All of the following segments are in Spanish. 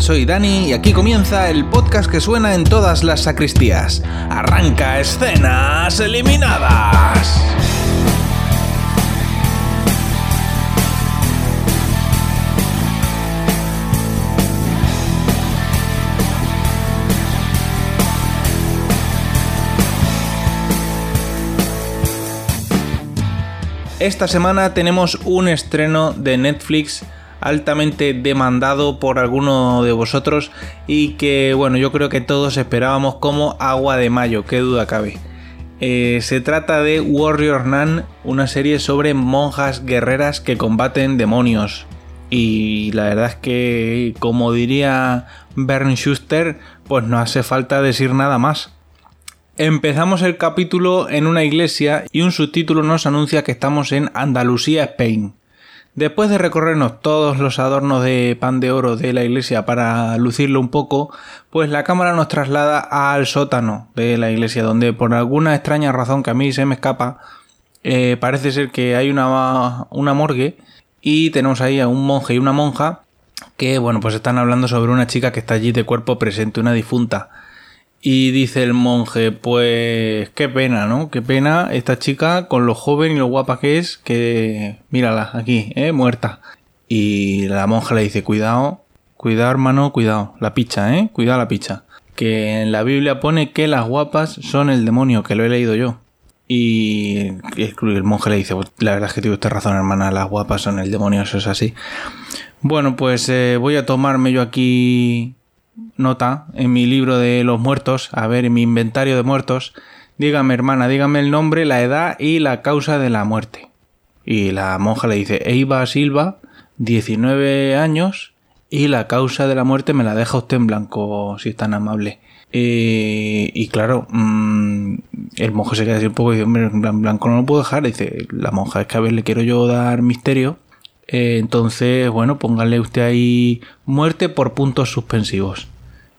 Soy Dani y aquí comienza el podcast que suena en todas las sacristías. Arranca escenas eliminadas. Esta semana tenemos un estreno de Netflix altamente demandado por alguno de vosotros y que bueno yo creo que todos esperábamos como agua de mayo, qué duda cabe. Eh, se trata de Warrior Nun, una serie sobre monjas guerreras que combaten demonios. Y la verdad es que, como diría Bern Schuster, pues no hace falta decir nada más. Empezamos el capítulo en una iglesia y un subtítulo nos anuncia que estamos en Andalucía, Spain. Después de recorrernos todos los adornos de pan de oro de la iglesia para lucirlo un poco, pues la cámara nos traslada al sótano de la iglesia, donde por alguna extraña razón que a mí se me escapa, eh, parece ser que hay una, una morgue y tenemos ahí a un monje y una monja que, bueno, pues están hablando sobre una chica que está allí de cuerpo presente, una difunta. Y dice el monje, pues qué pena, ¿no? Qué pena esta chica con lo joven y lo guapa que es, que mírala aquí, ¿eh? Muerta. Y la monja le dice, cuidado, cuidado hermano, cuidado, la picha, ¿eh? Cuidado la picha. Que en la Biblia pone que las guapas son el demonio, que lo he leído yo. Y el monje le dice, pues, la verdad es que tiene usted razón, hermana, las guapas son el demonio, eso es así. Bueno, pues eh, voy a tomarme yo aquí nota en mi libro de los muertos, a ver, en mi inventario de muertos, dígame hermana, dígame el nombre, la edad y la causa de la muerte. Y la monja le dice, Eiva Silva, 19 años, y la causa de la muerte me la deja usted en blanco, si es tan amable. Eh, y claro, mm, el monje se queda así un poco y dice, hombre, en blanco no lo puedo dejar. dice, la monja es que a ver, le quiero yo dar misterio eh, entonces, bueno, póngale usted ahí muerte por puntos suspensivos.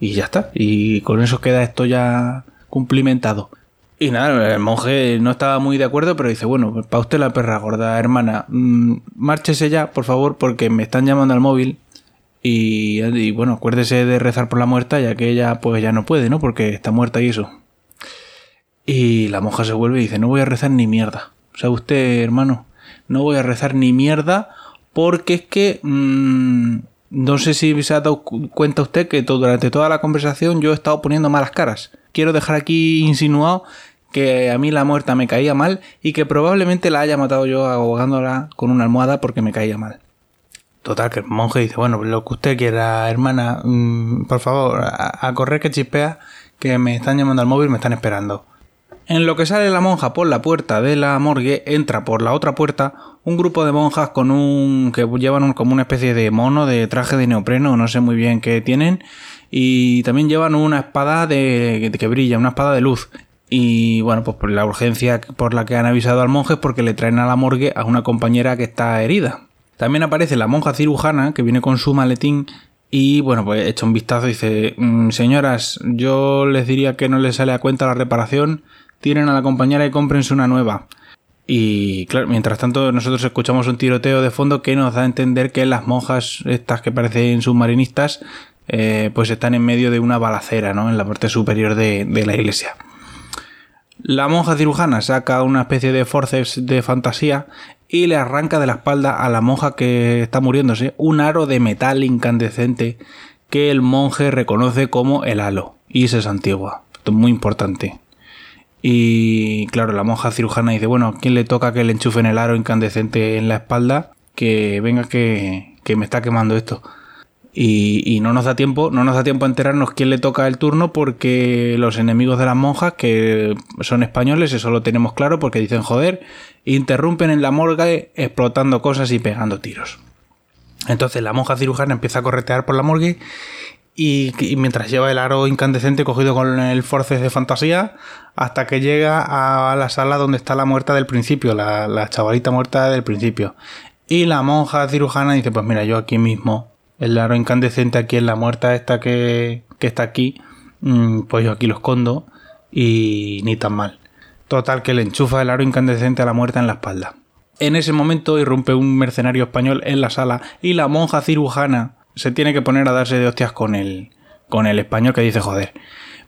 Y ya está. Y con eso queda esto ya cumplimentado. Y nada, el monje no estaba muy de acuerdo, pero dice, bueno, para usted la perra gorda, hermana, mm, márchese ya, por favor, porque me están llamando al móvil. Y, y, bueno, acuérdese de rezar por la muerta, ya que ella pues ya no puede, ¿no? Porque está muerta y eso. Y la monja se vuelve y dice, no voy a rezar ni mierda. O sea, usted, hermano, no voy a rezar ni mierda porque es que mm, no sé si se ha dado cuenta usted que durante toda la conversación yo he estado poniendo malas caras. Quiero dejar aquí insinuado que a mí la muerta me caía mal y que probablemente la haya matado yo ahogándola con una almohada porque me caía mal. Total, que el monje dice, bueno, lo que usted quiera, hermana, mm, por favor, a, a correr que chispea, que me están llamando al móvil, me están esperando. En lo que sale la monja por la puerta de la morgue, entra por la otra puerta un grupo de monjas con un que llevan como una especie de mono de traje de neopreno, no sé muy bien qué tienen, y también llevan una espada de, que brilla, una espada de luz. Y bueno, pues por la urgencia por la que han avisado al monje es porque le traen a la morgue a una compañera que está herida. También aparece la monja cirujana que viene con su maletín y bueno, pues echa un vistazo y dice, mm, señoras, yo les diría que no les sale a cuenta la reparación tiren a la compañera y cómprense una nueva. Y claro, mientras tanto nosotros escuchamos un tiroteo de fondo que nos da a entender que las monjas, estas que parecen submarinistas, eh, pues están en medio de una balacera, ¿no? En la parte superior de, la iglesia. La monja cirujana saca una especie de forceps de fantasía y le arranca de la espalda a la monja que está muriéndose un aro de metal incandescente que el monje reconoce como el halo. Y se es antigua. Esto es muy importante. Y claro, la monja cirujana dice, bueno, ¿quién le toca que le enchufen el aro incandescente en la espalda? Que venga que, que me está quemando esto. Y, y, no nos da tiempo, no nos da tiempo a enterarnos quién le toca el turno porque los enemigos de las monjas, que son españoles, eso lo tenemos claro porque dicen joder, interrumpen en la morgue explotando cosas y pegando tiros. Entonces la monja cirujana empieza a corretear por la morgue y, mientras lleva el aro incandescente cogido con el forces de fantasía hasta que llega a la sala donde está la muerta del principio, la, chavalita muerta del principio. Y la monja cirujana dice, pues mira, yo aquí mismo, el aro incandescente aquí en la muerta esta que, que está aquí, mm, pues yo aquí lo escondo y ni tan mal. Total que le enchufa el aro incandescente a la muerta en la espalda. En ese momento irrumpe un mercenario español en la sala y la monja cirujana se tiene que poner a darse de hostias con el, con el español que dice joder.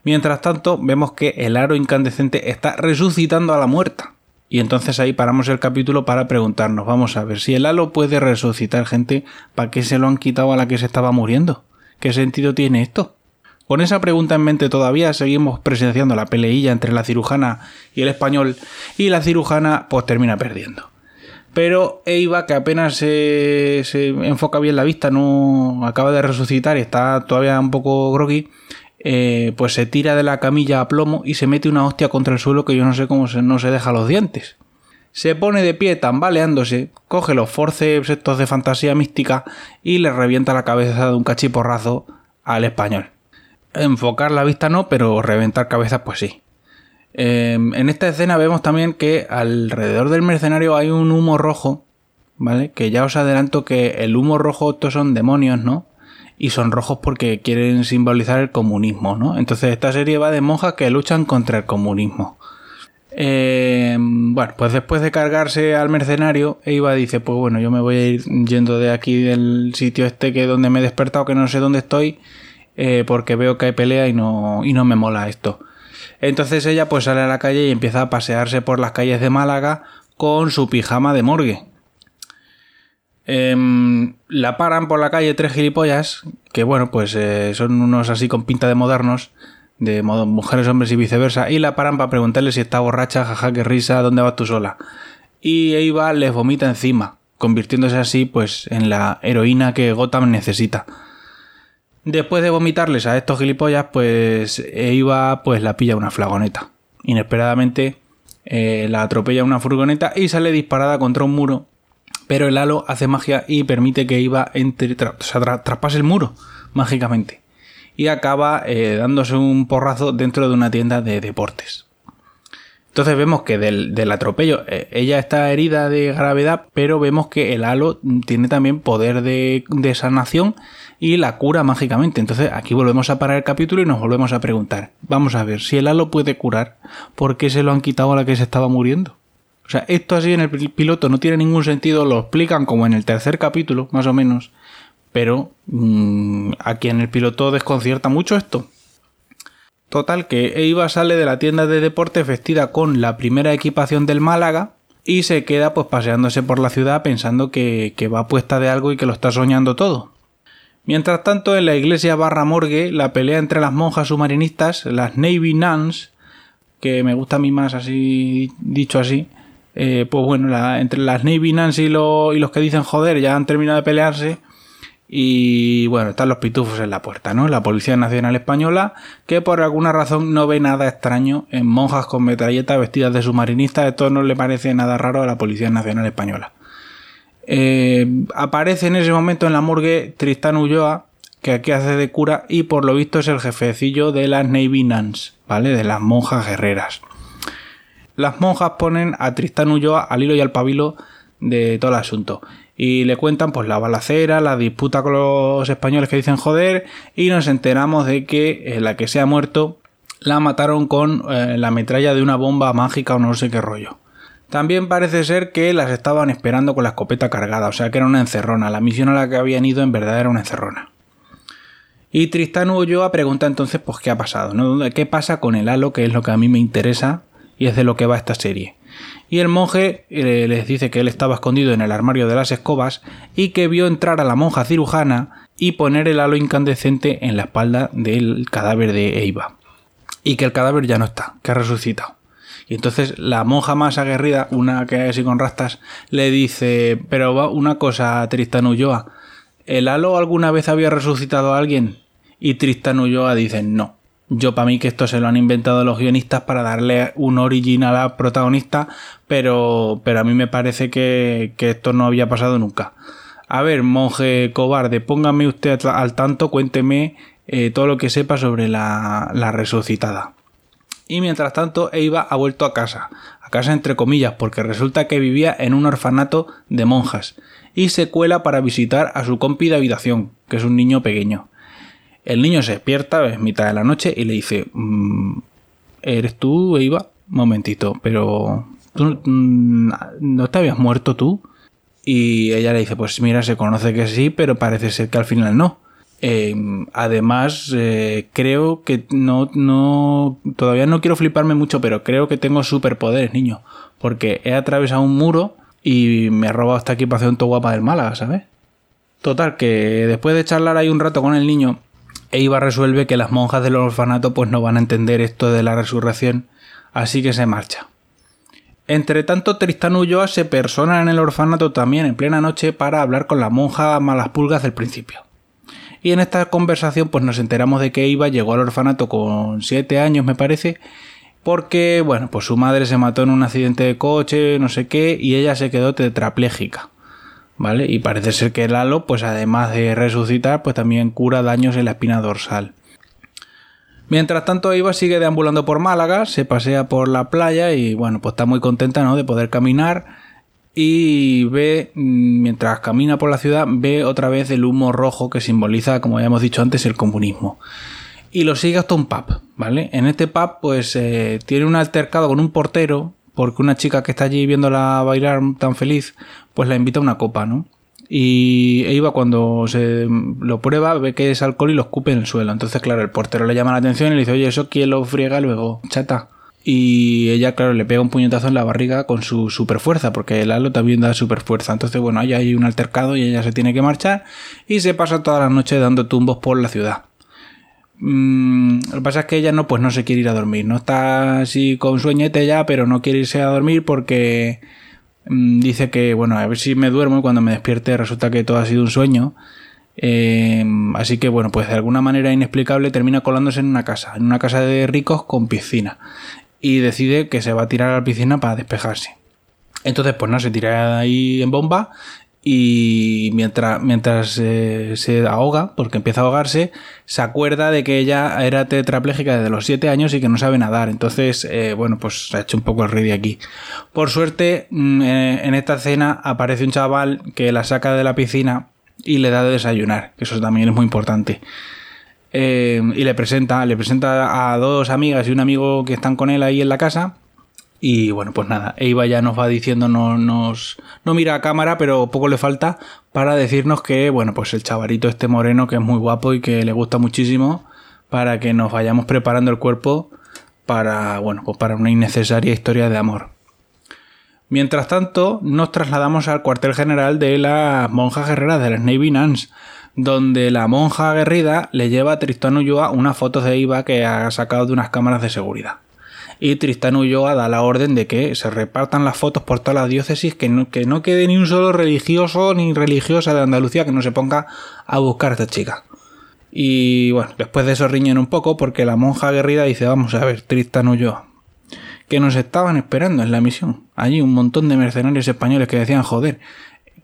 Mientras tanto, vemos que el aro incandescente está resucitando a la muerta. Y entonces ahí paramos el capítulo para preguntarnos, vamos a ver, si el halo puede resucitar gente, ¿para qué se lo han quitado a la que se estaba muriendo? ¿Qué sentido tiene esto? Con esa pregunta en mente todavía seguimos presenciando la peleilla entre la cirujana y el español y la cirujana pues termina perdiendo. Pero Eva, que apenas se, se enfoca bien la vista, no acaba de resucitar y está todavía un poco groggy, eh, pues se tira de la camilla a plomo y se mete una hostia contra el suelo que yo no sé cómo no se deja los dientes. Se pone de pie tambaleándose, coge los forceps estos de fantasía mística y le revienta la cabeza de un cachiporrazo al español. Enfocar la vista no, pero reventar cabezas pues sí. Em, en esta escena vemos también que alrededor del mercenario hay un humo rojo, ¿vale? Que ya os adelanto que el humo rojo estos son demonios, ¿no? y son rojos porque quieren simbolizar el comunismo, ¿no? Entonces esta serie va de monjas que luchan contra el comunismo. Eh, bueno, pues después de cargarse al mercenario, Eva dice, pues bueno, yo me voy a ir yendo de aquí del sitio este que donde me he despertado, que no sé dónde estoy, eh, porque veo que hay pelea y no, y no me mola esto. Entonces ella pues sale a la calle y empieza a pasearse por las calles de Málaga con su pijama de morgue. Em, la paran por la calle tres gilipollas, que bueno, pues eh, son unos así con pinta de modernos, de mujeres, hombres y viceversa, y la paran para preguntarle si está borracha, jaja, qué risa, ¿dónde vas tú sola? Y Eva les vomita encima, convirtiéndose así pues en la heroína que Gotham necesita. Después de vomitarles a estos gilipollas, pues Eva pues la pilla una flagoneta. Inesperadamente eh, la atropella una furgoneta y sale disparada contra un muro pero el halo hace magia y permite que Iva entre, traspase el muro mágicamente y acaba eh, dándose un porrazo dentro de una tienda de deportes. Entonces vemos que del, atropello eh, ella está herida de gravedad, pero vemos que el halo tiene también poder de, de, sanación y la cura mágicamente. Entonces aquí volvemos a parar el capítulo y nos volvemos a preguntar, vamos a ver, si el halo puede curar, ¿por qué se lo han quitado a la que se estaba muriendo? O sea, esto así en el piloto no tiene ningún sentido, lo explican como en el tercer capítulo, más o menos, pero mm, aquí en el piloto desconcierta mucho esto. Total, que Eva sale de la tienda de deporte vestida con la primera equipación del Málaga y se queda pues paseándose por la ciudad pensando que, que va puesta de algo y que lo está soñando todo. Mientras tanto, en la iglesia barra morgue, la pelea entre las monjas submarinistas, las Navy Nuns, que me gusta a mí más así dicho así, eh, pues bueno, entre las Navy Nancy y, los que dicen joder ya han terminado de pelearse. Y bueno, están los pitufos en la puerta, ¿no? La Policía Nacional Española, que por alguna razón no ve nada extraño en monjas con metralletas vestidas de submarinistas. Esto no le parece nada raro a la Policía Nacional Española. Eh, aparece en ese momento en la morgue Tristán Ulloa, que aquí hace de cura y por lo visto es el jefecillo de las Navy Nuns, ¿vale? De las monjas guerreras las monjas ponen a Tristán Ulloa al hilo y al pabilo de todo el asunto. Y le cuentan pues la balacera, la disputa con los españoles que dicen joder y nos enteramos de que eh, la que se ha muerto la mataron con eh, la metralla de una bomba mágica o no sé qué rollo. También parece ser que las estaban esperando con la escopeta cargada, o sea que era una encerrona. La misión a la que habían ido en verdad era una encerrona. Y Tristán Ulloa pregunta entonces pues qué ha pasado, ¿no? ¿Qué pasa con el halo? Que es lo que a mí me interesa y es de lo que va esta serie. Y el monje eh, les dice que él estaba escondido en el armario de las escobas y que vio entrar a la monja cirujana y poner el halo incandescente en la espalda del cadáver de Eva. Y que el cadáver ya no está, que ha resucitado. Y entonces la monja más aguerrida, una que es así con rastas, le dice, pero va una cosa, Tristan Ulloa, ¿el halo alguna vez había resucitado a alguien? Y Tristan Ulloa dice, no. Yo para mí que esto se lo han inventado los guionistas para darle un original a la protagonista, pero, pero a mí me parece que, esto no había pasado nunca. A ver, monje cobarde, póngame usted al tanto, cuénteme eh, todo lo que sepa sobre la, la resucitada. Y mientras tanto, Eva ha vuelto a casa, a casa entre comillas, porque resulta que vivía en un orfanato de monjas, y se cuela para visitar a su compi de habitación, que es un niño pequeño. El niño se despierta, es mitad de la noche, y le dice, mm, ¿eres tú, Eva? Momentito, pero... ¿tú, mm, ¿No te habías muerto tú? Y ella le dice, pues mira, se conoce que sí, pero parece ser que al final no. Eh, además, eh, creo que no, no, todavía no quiero fliparme mucho, pero creo que tengo superpoderes, niño. Porque he atravesado un muro y me ha robado esta equipación todo guapa del Málaga, ¿sabes? Total, que después de charlar ahí un rato con el niño, Eva resuelve que las monjas del orfanato pues no van a entender esto de la resurrección, así que se marcha. Entre tanto, Tristán Ulloa se persona en el orfanato también en plena noche para hablar con la monja Malas Pulgas del principio. Y en esta conversación pues nos enteramos de que Eva llegó al orfanato con 7 años me parece porque bueno pues su madre se mató en un accidente de coche no sé qué y ella se quedó tetrapléjica ¿vale? Y parece ser que el halo pues además de resucitar pues también cura daños en la espina dorsal. Mientras tanto Eva sigue deambulando por Málaga, se pasea por la playa y bueno pues está muy contenta ¿no? de poder caminar y ve, mm, mientras camina por la ciudad, ve otra vez el humo rojo que simboliza, como ya hemos dicho antes, el comunismo. Y lo sigue hasta un pub, ¿vale? En este pub, pues eh, tiene un altercado con un portero, porque una chica que está allí viéndola bailar tan feliz, pues la invita a una copa, ¿no? Y Eva cuando se lo prueba ve que es alcohol y lo escupe en el suelo. Entonces, claro, el portero le llama la atención y le dice, oye, ¿eso quién lo friega luego? Chata. Y ella, claro, le pega un puñetazo en la barriga con su super fuerza, porque el halo también da super fuerza. Entonces, bueno, ahí hay un altercado y ella se tiene que marchar y se pasa toda la noche dando tumbos por la ciudad. Mm, lo que pasa es que ella no, pues no se quiere ir a dormir. No está así con sueñete ya, pero no quiere irse a dormir porque mm, dice que, bueno, a ver si me duermo y cuando me despierte resulta que todo ha sido un sueño. Eh, así que bueno, pues de alguna manera inexplicable termina colándose en una casa, en una casa de ricos con piscina y decide que se va a tirar a la piscina para despejarse. Entonces, pues no, se tira ahí en bomba y mientras, mientras eh, se ahoga, porque empieza a ahogarse, se acuerda de que ella era tetrapléjica desde los 7 años y que no sabe nadar. Entonces, eh, bueno, pues se ha hecho un poco el de aquí. Por suerte, mm, eh, en esta escena aparece un chaval que la saca de la piscina y le da de desayunar, que eso también es muy importante. Eh, y le presenta, le presenta a dos amigas y un amigo que están con él ahí en la casa. Y bueno, pues nada, Eva ya nos va diciendo, no, nos, no mira a cámara, pero poco le falta para decirnos que, bueno, pues el chavarito este moreno que es muy guapo y que le gusta muchísimo, para que nos vayamos preparando el cuerpo para, bueno, pues para una innecesaria historia de amor. Mientras tanto, nos trasladamos al cuartel general de las monjas guerreras de las Navy Nuns, donde la monja aguerrida le lleva a Tristán Ulloa unas fotos de Iva que ha sacado de unas cámaras de seguridad. Y Tristán Ulloa da la orden de que se repartan las fotos por toda la diócesis, que no, que no quede ni un solo religioso ni religiosa de Andalucía que no se ponga a buscar a esta chica. Y bueno, después de eso riñen un poco porque la monja aguerrida dice, vamos a ver, Tristán Ulloa, que nos estaban esperando en la misión. Allí un montón de mercenarios españoles que decían, joder,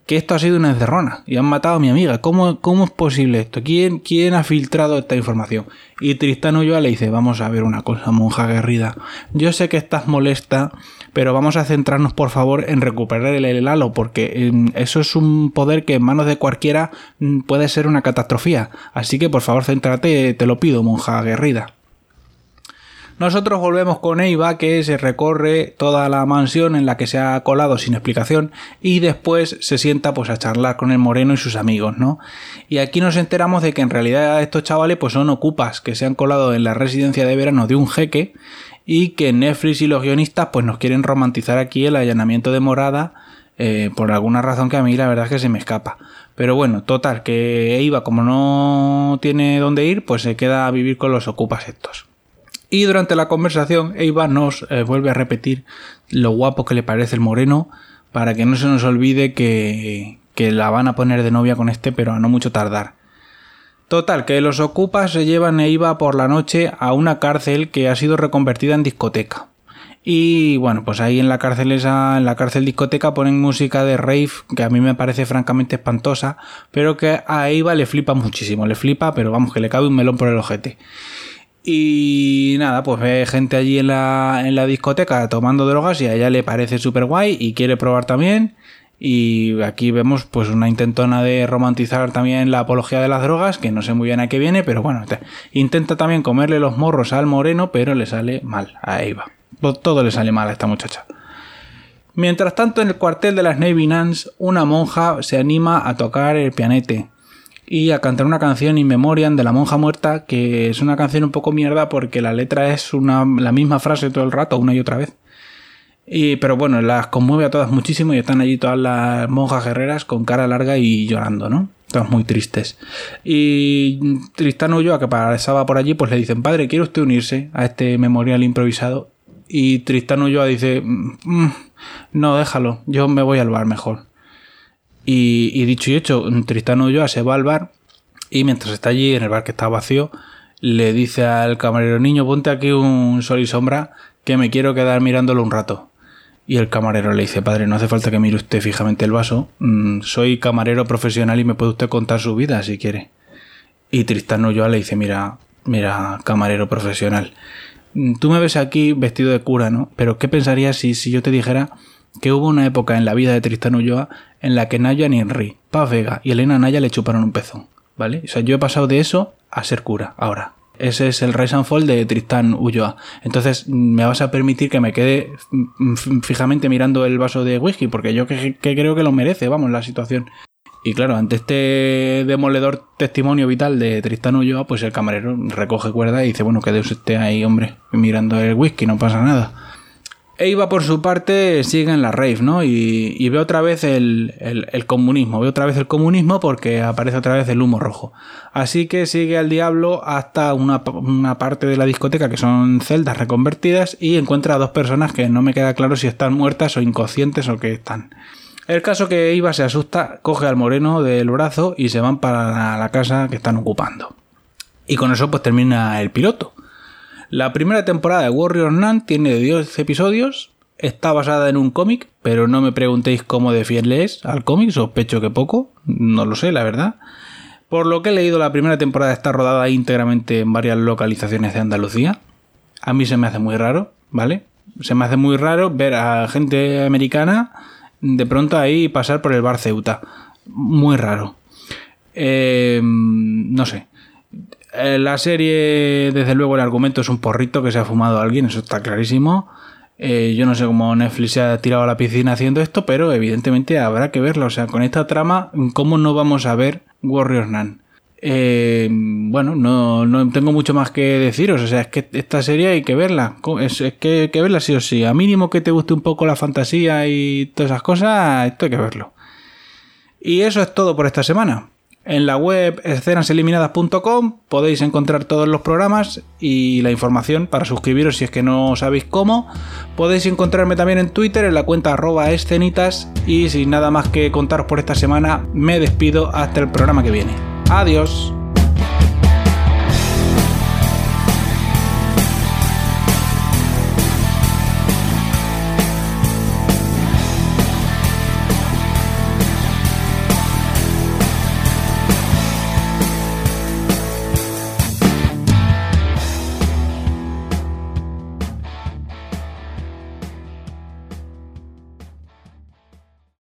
que esto ha sido una encerrona y han matado a mi amiga. ¿Cómo, cómo es posible esto? ¿Quién, ¿Quién ha filtrado esta información? Y Tristán Ulloa le dice, vamos a ver una cosa, monja aguerrida. Yo sé que estás molesta, pero vamos a centrarnos por favor en recuperar el halo, porque em, eso es un poder que en manos de cualquiera mm, puede ser una catastrofía. Así que por favor céntrate, te lo pido, monja aguerrida. Nosotros volvemos con Eva que se recorre toda la mansión en la que se ha colado sin explicación y después se sienta pues a charlar con el moreno y sus amigos, ¿no? Y aquí nos enteramos de que en realidad estos chavales pues son ocupas que se han colado en la residencia de verano de un jeque y que Netflix y los guionistas pues nos quieren romantizar aquí el allanamiento de morada eh, por alguna razón que a mí la verdad es que se me escapa. Pero bueno, total, que Eva como no tiene dónde ir pues se queda a vivir con los ocupas estos. Y durante la conversación, Eva nos eh, vuelve a repetir lo guapo que le parece el moreno para que no se nos olvide que, que la van a poner de novia con este, pero a no mucho tardar. Total, que los ocupas se llevan a Eva por la noche a una cárcel que ha sido reconvertida en discoteca. Y bueno, pues ahí en la cárcel esa, en la cárcel discoteca ponen música de rave que a mí me parece francamente espantosa, pero que a Eva le flipa muchísimo, le flipa, pero vamos, que le cabe un melón por el ojete. Y nada, pues ve gente allí en la, en la discoteca tomando drogas y a ella le parece súper guay y quiere probar también. Y aquí vemos pues una intentona de romantizar también la apología de las drogas, que no sé muy bien a qué viene, pero bueno, intenta también comerle los morros al moreno, pero le sale mal a Eva. Todo le sale mal a esta muchacha. Mientras tanto, en el cuartel de las Navy Nuns, una monja se anima a tocar el pianete y a cantar una canción In Memoriam de la monja muerta, que es una canción un poco mierda porque la letra es una, la misma frase todo el rato, una y otra vez. Y, pero bueno, las conmueve a todas muchísimo y están allí todas las monjas guerreras con cara larga y llorando, ¿no? Todas muy tristes. Y Tristán Ulloa, que pasaba por allí, pues le dicen, padre, ¿quiere usted unirse a este memorial improvisado? Y Tristán Ulloa dice, mm, no, déjalo, yo me voy al bar mejor. Y, dicho y hecho, Tristán Ulloa se va al bar y mientras está allí en el bar que está vacío, le dice al camarero, niño, ponte aquí un sol y sombra que me quiero quedar mirándolo un rato. Y el camarero le dice, padre, no hace falta que mire usted fijamente el vaso. Mm, soy camarero profesional y me puede usted contar su vida si quiere. Y Tristán Ulloa le dice, mira, mira, camarero profesional. Mm, tú me ves aquí vestido de cura, ¿no? Pero ¿qué pensarías si, si yo te dijera que hubo una época en la vida de Tristán Ulloa en la que Naya Henry, Paz Vega y Elena Naya le chuparon un pezón, ¿vale? O sea, yo he pasado de eso a ser cura ahora. Ese es el Rise and Fall de Tristán Ulloa. Entonces, me vas a permitir que me quede fijamente mirando el vaso de whisky, porque yo que, creo que lo merece, vamos, la situación. Y claro, ante este demoledor testimonio vital de Tristán Ulloa, pues el camarero recoge cuerda y dice, bueno, que Dios esté ahí, hombre, mirando el whisky, no pasa nada. Eiva, por su parte, sigue en la rave, ¿no? Y, ve otra vez el, comunismo, ve otra vez el comunismo porque aparece otra vez el humo rojo. Así que sigue al diablo hasta una, parte de la discoteca que son celdas reconvertidas y encuentra a dos personas que no me queda claro si están muertas o inconscientes o qué están. El caso que Eva se asusta, coge al moreno del brazo y se van para la casa que están ocupando. Y con eso pues termina el piloto. La primera temporada de Warrior Nun tiene 10 episodios, está basada en un cómic, pero no me preguntéis cómo de fiel es al cómic, sospecho que poco, no lo sé, la verdad. Por lo que he leído, la primera temporada está rodada íntegramente en varias localizaciones de Andalucía. A mí se me hace muy raro, ¿vale? Se me hace muy raro ver a gente americana de pronto ahí pasar por el bar Ceuta. Muy raro. Eh, no sé. Eh, la serie, desde luego, el argumento es un porrito que se ha fumado alguien, eso está clarísimo. Eh, yo no sé cómo Netflix se ha tirado a la piscina haciendo esto, pero evidentemente habrá que verlo. O sea, con esta trama, ¿cómo no vamos a ver Warriors Nun? Eh, bueno, no, no, tengo mucho más que deciros. O sea, es que esta serie hay que verla. Es, que hay que verla sí o sí. A mínimo que te guste un poco la fantasía y todas esas cosas, esto hay que verlo. Y eso es todo por esta semana. En la web escenaseliminadas.com podéis encontrar todos los programas y la información para suscribiros si es que no sabéis cómo. Podéis encontrarme también en Twitter en la cuenta arroba escenitas y sin nada más que contaros por esta semana me despido hasta el programa que viene. Adiós.